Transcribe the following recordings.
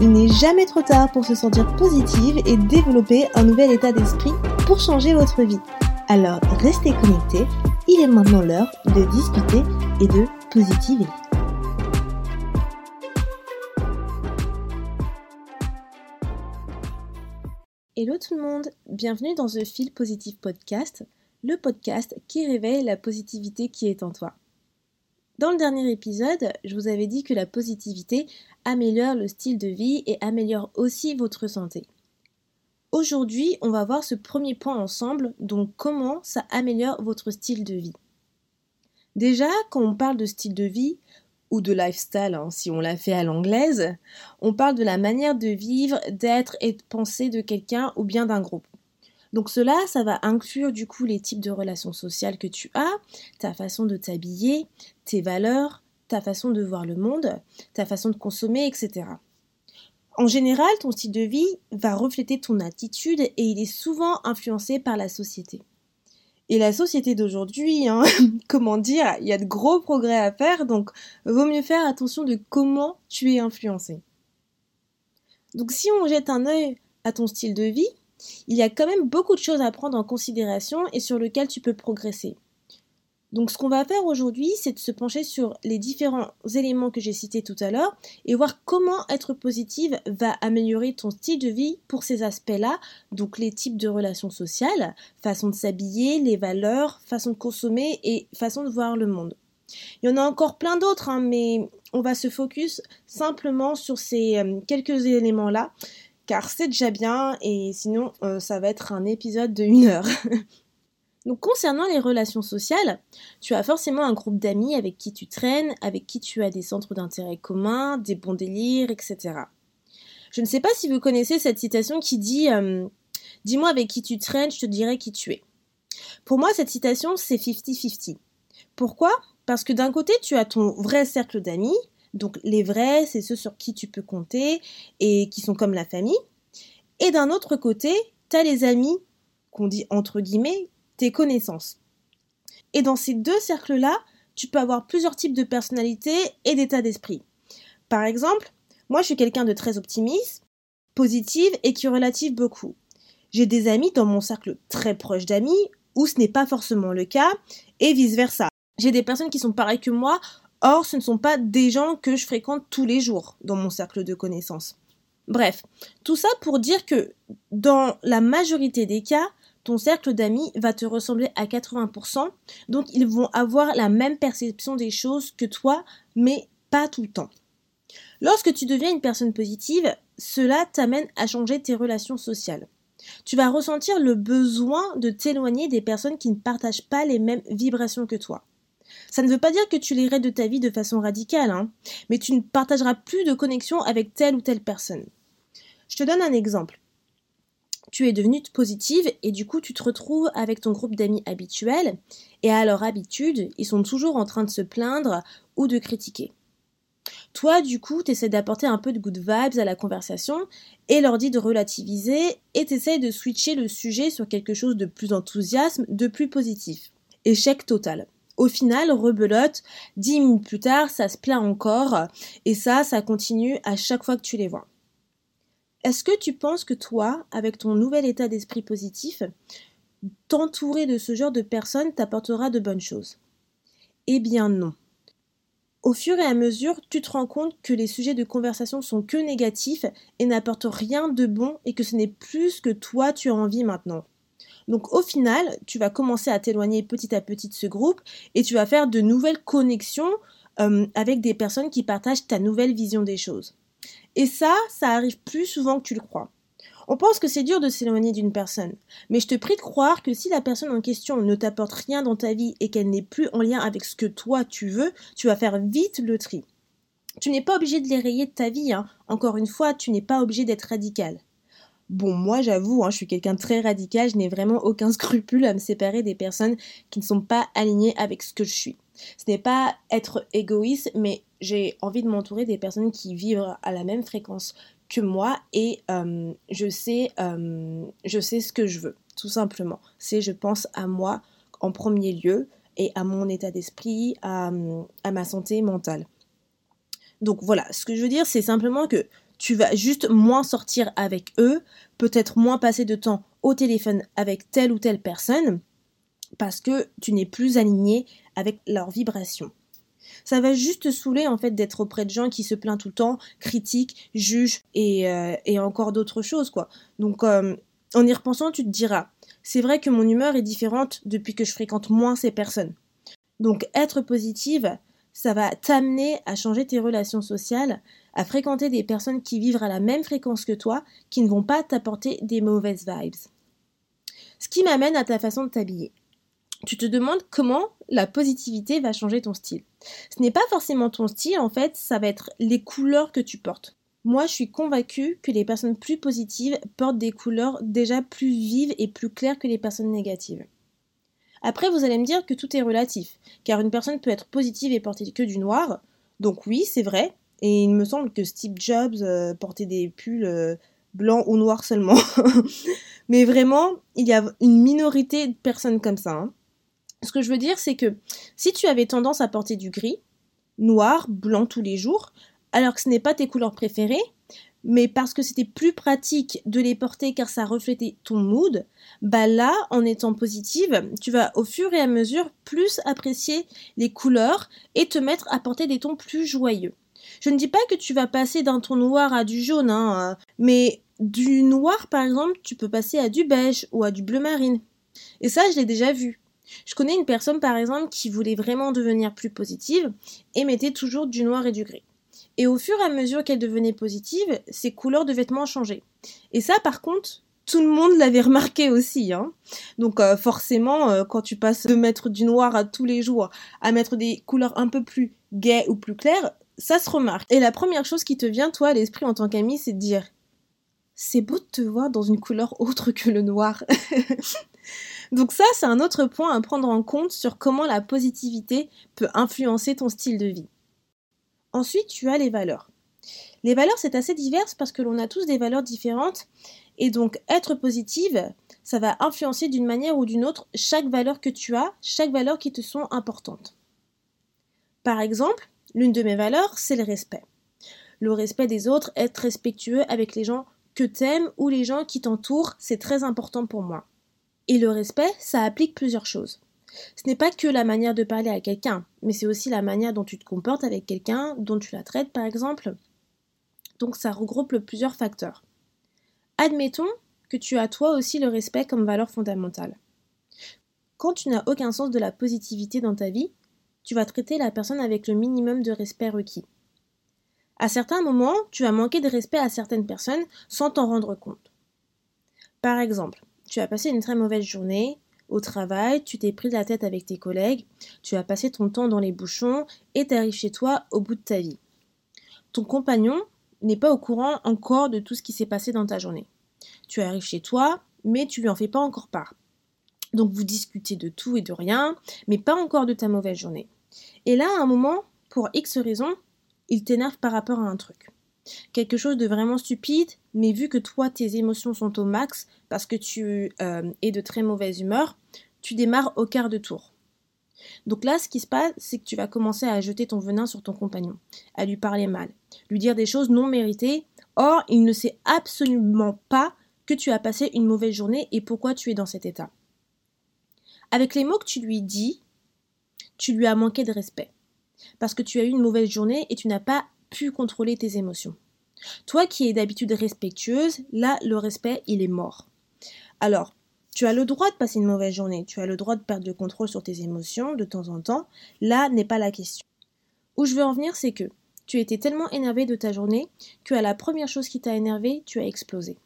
Il n'est jamais trop tard pour se sentir positive et développer un nouvel état d'esprit pour changer votre vie. Alors restez connectés, il est maintenant l'heure de discuter et de positiver. Hello tout le monde, bienvenue dans The Feel Positive Podcast, le podcast qui révèle la positivité qui est en toi. Dans le dernier épisode, je vous avais dit que la positivité améliore le style de vie et améliore aussi votre santé. Aujourd'hui, on va voir ce premier point ensemble, donc comment ça améliore votre style de vie. Déjà, quand on parle de style de vie, ou de lifestyle, hein, si on l'a fait à l'anglaise, on parle de la manière de vivre, d'être et de penser de quelqu'un ou bien d'un groupe. Donc cela, ça va inclure du coup les types de relations sociales que tu as, ta façon de t'habiller, tes valeurs, ta façon de voir le monde, ta façon de consommer, etc. En général, ton style de vie va refléter ton attitude et il est souvent influencé par la société. Et la société d'aujourd'hui, hein, comment dire, il y a de gros progrès à faire, donc vaut mieux faire attention de comment tu es influencé. Donc si on jette un œil à ton style de vie, il y a quand même beaucoup de choses à prendre en considération et sur lesquelles tu peux progresser. Donc ce qu'on va faire aujourd'hui, c'est de se pencher sur les différents éléments que j'ai cités tout à l'heure et voir comment être positive va améliorer ton style de vie pour ces aspects-là, donc les types de relations sociales, façon de s'habiller, les valeurs, façon de consommer et façon de voir le monde. Il y en a encore plein d'autres, hein, mais on va se focus simplement sur ces euh, quelques éléments-là car c'est déjà bien et sinon euh, ça va être un épisode de une heure. Donc concernant les relations sociales, tu as forcément un groupe d'amis avec qui tu traînes, avec qui tu as des centres d'intérêt communs, des bons délires, etc. Je ne sais pas si vous connaissez cette citation qui dit euh, Dis-moi avec qui tu traînes, je te dirai qui tu es. Pour moi, cette citation, c'est 50-50. Pourquoi? Parce que d'un côté, tu as ton vrai cercle d'amis, donc les vrais, c'est ceux sur qui tu peux compter et qui sont comme la famille. Et d'un autre côté, tu as les amis qu'on dit entre guillemets tes connaissances. Et dans ces deux cercles-là, tu peux avoir plusieurs types de personnalités et d'état d'esprit. Par exemple, moi je suis quelqu'un de très optimiste, positive et qui relative beaucoup. J'ai des amis dans mon cercle très proche d'amis où ce n'est pas forcément le cas et vice-versa. J'ai des personnes qui sont pareilles que moi Or, ce ne sont pas des gens que je fréquente tous les jours dans mon cercle de connaissances. Bref, tout ça pour dire que dans la majorité des cas, ton cercle d'amis va te ressembler à 80%, donc ils vont avoir la même perception des choses que toi, mais pas tout le temps. Lorsque tu deviens une personne positive, cela t'amène à changer tes relations sociales. Tu vas ressentir le besoin de t'éloigner des personnes qui ne partagent pas les mêmes vibrations que toi. Ça ne veut pas dire que tu l'irais de ta vie de façon radicale, hein, mais tu ne partageras plus de connexion avec telle ou telle personne. Je te donne un exemple. Tu es devenue positive et du coup tu te retrouves avec ton groupe d'amis habituel et à leur habitude, ils sont toujours en train de se plaindre ou de critiquer. Toi, du coup, tu essaies d'apporter un peu de good vibes à la conversation et leur dis de relativiser et tu essaies de switcher le sujet sur quelque chose de plus enthousiasme, de plus positif. Échec total. Au final, rebelote, dix minutes plus tard, ça se plaint encore, et ça, ça continue à chaque fois que tu les vois. Est-ce que tu penses que toi, avec ton nouvel état d'esprit positif, t'entourer de ce genre de personnes t'apportera de bonnes choses? Eh bien non. Au fur et à mesure, tu te rends compte que les sujets de conversation sont que négatifs et n'apportent rien de bon et que ce n'est plus que toi tu as envie maintenant. Donc au final, tu vas commencer à t'éloigner petit à petit de ce groupe et tu vas faire de nouvelles connexions euh, avec des personnes qui partagent ta nouvelle vision des choses. Et ça, ça arrive plus souvent que tu le crois. On pense que c'est dur de s'éloigner d'une personne, mais je te prie de croire que si la personne en question ne t'apporte rien dans ta vie et qu'elle n'est plus en lien avec ce que toi tu veux, tu vas faire vite le tri. Tu n'es pas obligé de les rayer de ta vie. Hein. Encore une fois, tu n'es pas obligé d'être radical. Bon, moi j'avoue, hein, je suis quelqu'un de très radical, je n'ai vraiment aucun scrupule à me séparer des personnes qui ne sont pas alignées avec ce que je suis. Ce n'est pas être égoïste, mais j'ai envie de m'entourer des personnes qui vivent à la même fréquence que moi et euh, je sais euh, je sais ce que je veux tout simplement. C'est je pense à moi en premier lieu et à mon état d'esprit à ma santé mentale. Donc voilà. Ce que je veux dire c'est simplement que tu vas juste moins sortir avec eux, peut-être moins passer de temps au téléphone avec telle ou telle personne, parce que tu n'es plus aligné avec leur vibration. Ça va juste te saouler en fait d'être auprès de gens qui se plaignent tout le temps, critiquent, jugent et, euh, encore d'autres choses quoi. Donc euh, en y repensant, tu te diras, c'est vrai que mon humeur est différente depuis que je fréquente moins ces personnes. Donc être positive, ça va t'amener à changer tes relations sociales, à fréquenter des personnes qui vivent à la même fréquence que toi, qui ne vont pas t'apporter des mauvaises vibes. Ce qui m'amène à ta façon de t'habiller. Tu te demandes comment la positivité va changer ton style. Ce n'est pas forcément ton style, en fait, ça va être les couleurs que tu portes. Moi, je suis convaincue que les personnes plus positives portent des couleurs déjà plus vives et plus claires que les personnes négatives. Après, vous allez me dire que tout est relatif, car une personne peut être positive et porter que du noir. Donc oui, c'est vrai, et il me semble que Steve Jobs euh, portait des pulls euh, blancs ou noirs seulement. Mais vraiment, il y a une minorité de personnes comme ça. Hein. Ce que je veux dire, c'est que si tu avais tendance à porter du gris, noir, blanc tous les jours, alors que ce n'est pas tes couleurs préférées, mais parce que c'était plus pratique de les porter car ça reflétait ton mood, bah là, en étant positive, tu vas au fur et à mesure plus apprécier les couleurs et te mettre à porter des tons plus joyeux. Je ne dis pas que tu vas passer d'un ton noir à du jaune, hein, mais du noir, par exemple, tu peux passer à du beige ou à du bleu marine. Et ça, je l'ai déjà vu. Je connais une personne, par exemple, qui voulait vraiment devenir plus positive et mettait toujours du noir et du gris. Et au fur et à mesure qu'elle devenait positive, ses couleurs de vêtements changeaient. Et ça, par contre, tout le monde l'avait remarqué aussi. Hein. Donc euh, forcément, euh, quand tu passes de mettre du noir à tous les jours à mettre des couleurs un peu plus gaies ou plus claires, ça se remarque. Et la première chose qui te vient, toi, à l'esprit en tant qu'ami, c'est de dire c'est beau de te voir dans une couleur autre que le noir. Donc ça, c'est un autre point à prendre en compte sur comment la positivité peut influencer ton style de vie. Ensuite, tu as les valeurs. Les valeurs, c'est assez divers parce que l'on a tous des valeurs différentes et donc être positive, ça va influencer d'une manière ou d'une autre chaque valeur que tu as, chaque valeur qui te sont importantes. Par exemple, L'une de mes valeurs, c'est le respect. Le respect des autres, être respectueux avec les gens que t'aimes ou les gens qui t'entourent, c'est très important pour moi. Et le respect, ça applique plusieurs choses. Ce n'est pas que la manière de parler à quelqu'un, mais c'est aussi la manière dont tu te comportes avec quelqu'un, dont tu la traites par exemple. Donc ça regroupe plusieurs facteurs. Admettons que tu as toi aussi le respect comme valeur fondamentale. Quand tu n'as aucun sens de la positivité dans ta vie, tu vas traiter la personne avec le minimum de respect requis. À certains moments, tu vas manquer de respect à certaines personnes sans t'en rendre compte. Par exemple, tu as passé une très mauvaise journée, au travail, tu t'es pris la tête avec tes collègues, tu as passé ton temps dans les bouchons et t'arrives chez toi au bout de ta vie. Ton compagnon n'est pas au courant encore de tout ce qui s'est passé dans ta journée. Tu arrives chez toi, mais tu lui en fais pas encore part. Donc vous discutez de tout et de rien, mais pas encore de ta mauvaise journée. Et là, à un moment, pour X raison, il t'énerve par rapport à un truc. Quelque chose de vraiment stupide, mais vu que toi, tes émotions sont au max parce que tu euh, es de très mauvaise humeur, tu démarres au quart de tour. Donc là, ce qui se passe, c'est que tu vas commencer à jeter ton venin sur ton compagnon, à lui parler mal, lui dire des choses non méritées. Or, il ne sait absolument pas que tu as passé une mauvaise journée et pourquoi tu es dans cet état. Avec les mots que tu lui dis, tu lui as manqué de respect. Parce que tu as eu une mauvaise journée et tu n'as pas pu contrôler tes émotions. Toi qui es d'habitude respectueuse, là, le respect, il est mort. Alors, tu as le droit de passer une mauvaise journée, tu as le droit de perdre le contrôle sur tes émotions de temps en temps, là n'est pas la question. Où je veux en venir, c'est que tu étais tellement énervé de ta journée que à la première chose qui t'a énervé, tu as explosé.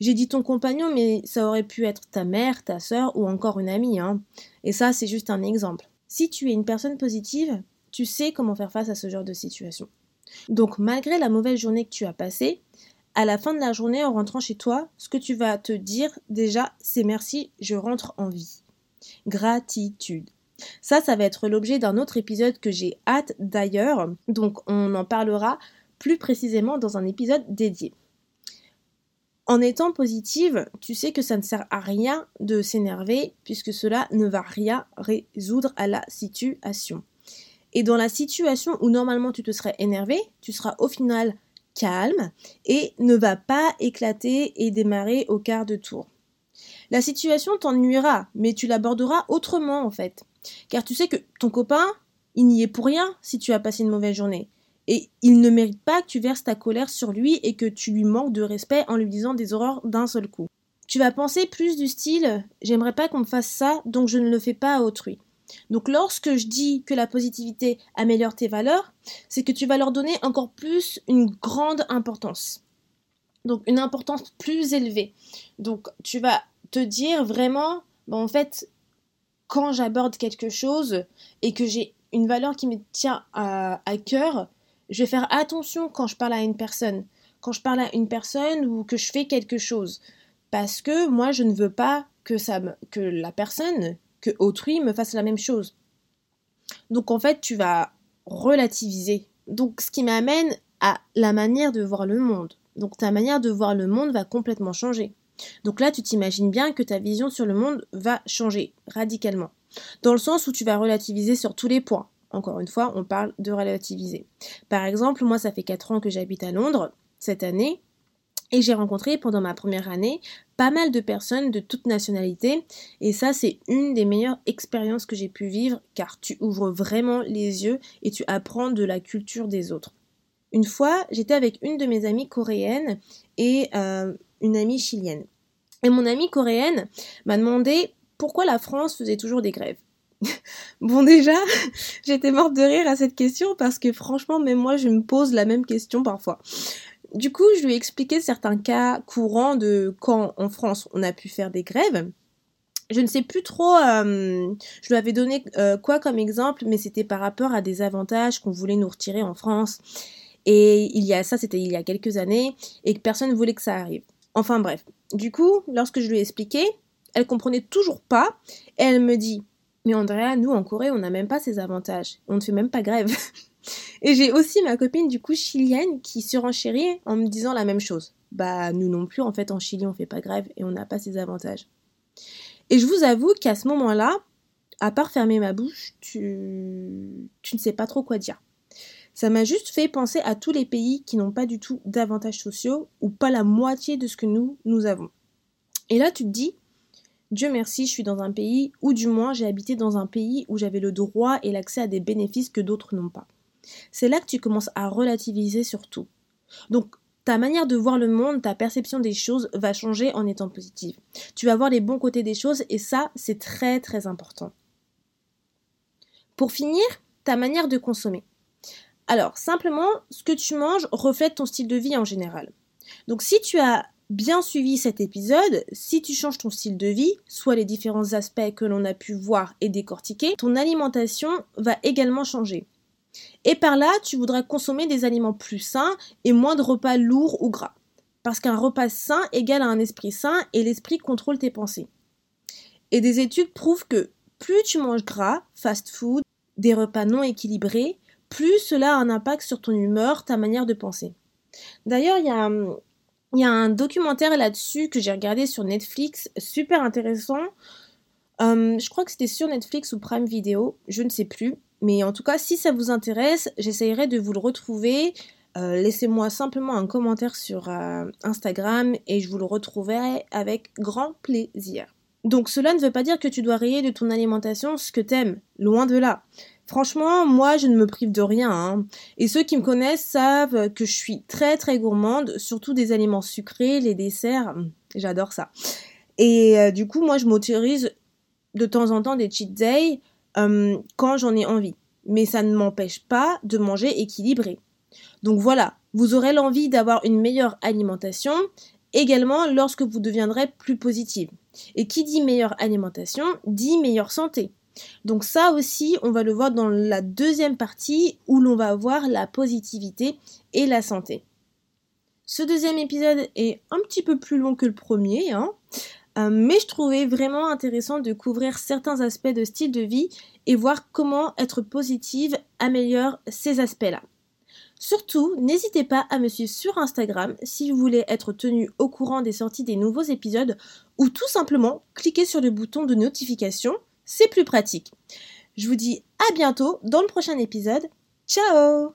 J'ai dit ton compagnon, mais ça aurait pu être ta mère, ta sœur ou encore une amie. Hein. Et ça, c'est juste un exemple. Si tu es une personne positive, tu sais comment faire face à ce genre de situation. Donc malgré la mauvaise journée que tu as passée, à la fin de la journée, en rentrant chez toi, ce que tu vas te dire déjà, c'est merci, je rentre en vie. Gratitude. Ça, ça va être l'objet d'un autre épisode que j'ai hâte d'ailleurs, donc on en parlera plus précisément dans un épisode dédié. En étant positive, tu sais que ça ne sert à rien de s'énerver puisque cela ne va rien résoudre à la situation. Et dans la situation où normalement tu te serais énervé, tu seras au final calme et ne va pas éclater et démarrer au quart de tour. La situation t'ennuiera, mais tu l'aborderas autrement en fait. Car tu sais que ton copain, il n'y est pour rien si tu as passé une mauvaise journée. Et il ne mérite pas que tu verses ta colère sur lui et que tu lui manques de respect en lui disant des horreurs d'un seul coup. Tu vas penser plus du style j'aimerais pas qu'on me fasse ça, donc je ne le fais pas à autrui. Donc lorsque je dis que la positivité améliore tes valeurs, c'est que tu vas leur donner encore plus une grande importance. Donc une importance plus élevée. Donc tu vas te dire vraiment, en fait, quand j'aborde quelque chose et que j'ai une valeur qui me tient à, cœur, je vais faire attention quand je parle à une personne, quand je parle à une personne ou que je fais quelque chose, parce que moi je ne veux pas que ça que la personne, autrui me fasse la même chose. Donc en fait, tu vas relativiser. Donc ce qui m'amène à la manière de voir le monde. Donc ta manière de voir le monde va complètement changer. Donc là, tu t'imagines bien que ta vision sur le monde va changer radicalement. Dans le sens où tu vas relativiser sur tous les points. Encore une fois, on parle de relativiser. Par exemple, moi, ça fait 4 ans que j'habite à Londres cette année. Et j'ai rencontré pendant ma première année pas mal de personnes de toutes nationalités. Et ça, c'est une des meilleures expériences que j'ai pu vivre car tu ouvres vraiment les yeux et tu apprends de la culture des autres. Une fois, j'étais avec une de mes amies coréennes et euh, une amie chilienne. Et mon amie coréenne m'a demandé pourquoi la France faisait toujours des grèves. bon déjà, j'étais morte de rire à cette question parce que franchement, même moi, je me pose la même question parfois. Du coup, je lui ai expliqué certains cas courants de quand en France on a pu faire des grèves. Je ne sais plus trop, euh, je lui avais donné euh, quoi comme exemple, mais c'était par rapport à des avantages qu'on voulait nous retirer en France. Et il y a ça, c'était il y a quelques années, et que personne ne voulait que ça arrive. Enfin bref. Du coup, lorsque je lui ai expliqué, elle comprenait toujours pas, et elle me dit mais Andrea, nous en Corée, on n'a même pas ces avantages. On ne fait même pas grève. Et j'ai aussi ma copine du coup chilienne qui surenchérit en me disant la même chose. Bah nous non plus en fait en Chili on fait pas grève et on n'a pas ces avantages. Et je vous avoue qu'à ce moment-là, à part fermer ma bouche, tu, tu ne sais pas trop quoi dire. Ça m'a juste fait penser à tous les pays qui n'ont pas du tout d'avantages sociaux ou pas la moitié de ce que nous, nous avons. Et là, tu te dis, Dieu merci, je suis dans un pays, ou du moins j'ai habité dans un pays où j'avais le droit et l'accès à des bénéfices que d'autres n'ont pas. C'est là que tu commences à relativiser sur tout. Donc, ta manière de voir le monde, ta perception des choses va changer en étant positive. Tu vas voir les bons côtés des choses et ça, c'est très très important. Pour finir, ta manière de consommer. Alors, simplement, ce que tu manges reflète ton style de vie en général. Donc, si tu as bien suivi cet épisode, si tu changes ton style de vie, soit les différents aspects que l'on a pu voir et décortiquer, ton alimentation va également changer. Et par là, tu voudras consommer des aliments plus sains et moins de repas lourds ou gras. Parce qu'un repas sain égale à un esprit sain et l'esprit contrôle tes pensées. Et des études prouvent que plus tu manges gras, fast food, des repas non équilibrés, plus cela a un impact sur ton humeur, ta manière de penser. D'ailleurs, il y a un documentaire là-dessus que j'ai regardé sur Netflix, super intéressant. Euh, je crois que c'était sur Netflix ou Prime Video, je ne sais plus. Mais en tout cas, si ça vous intéresse, j'essayerai de vous le retrouver. Euh, laissez-moi simplement un commentaire sur euh, Instagram et je vous le retrouverai avec grand plaisir. Donc cela ne veut pas dire que tu dois rayer de ton alimentation ce que t'aimes, loin de là. Franchement, moi, je ne me prive de rien. Hein. Et ceux qui me connaissent savent que je suis très très gourmande, surtout des aliments sucrés, les desserts. J'adore ça. Et euh, du coup, moi, je m'autorise de temps en temps des cheat days hum, quand j'en ai envie. Mais ça ne m'empêche pas de manger équilibré. Donc voilà, vous aurez l'envie d'avoir une meilleure alimentation également lorsque vous deviendrez plus positive. Et qui dit meilleure alimentation dit meilleure santé. Donc ça aussi, on va le voir dans la deuxième partie où l'on va voir la positivité et la santé. Ce deuxième épisode est un petit peu plus long que le premier, hein, euh, mais je trouvais vraiment intéressant de couvrir certains aspects de style de vie et voir comment être positive améliore ces aspects-là. Surtout, n'hésitez pas à me suivre sur Instagram si vous voulez être tenu au courant des sorties des nouveaux épisodes ou tout simplement cliquez sur le bouton de notification, c'est plus pratique. Je vous dis à bientôt dans le prochain épisode. Ciao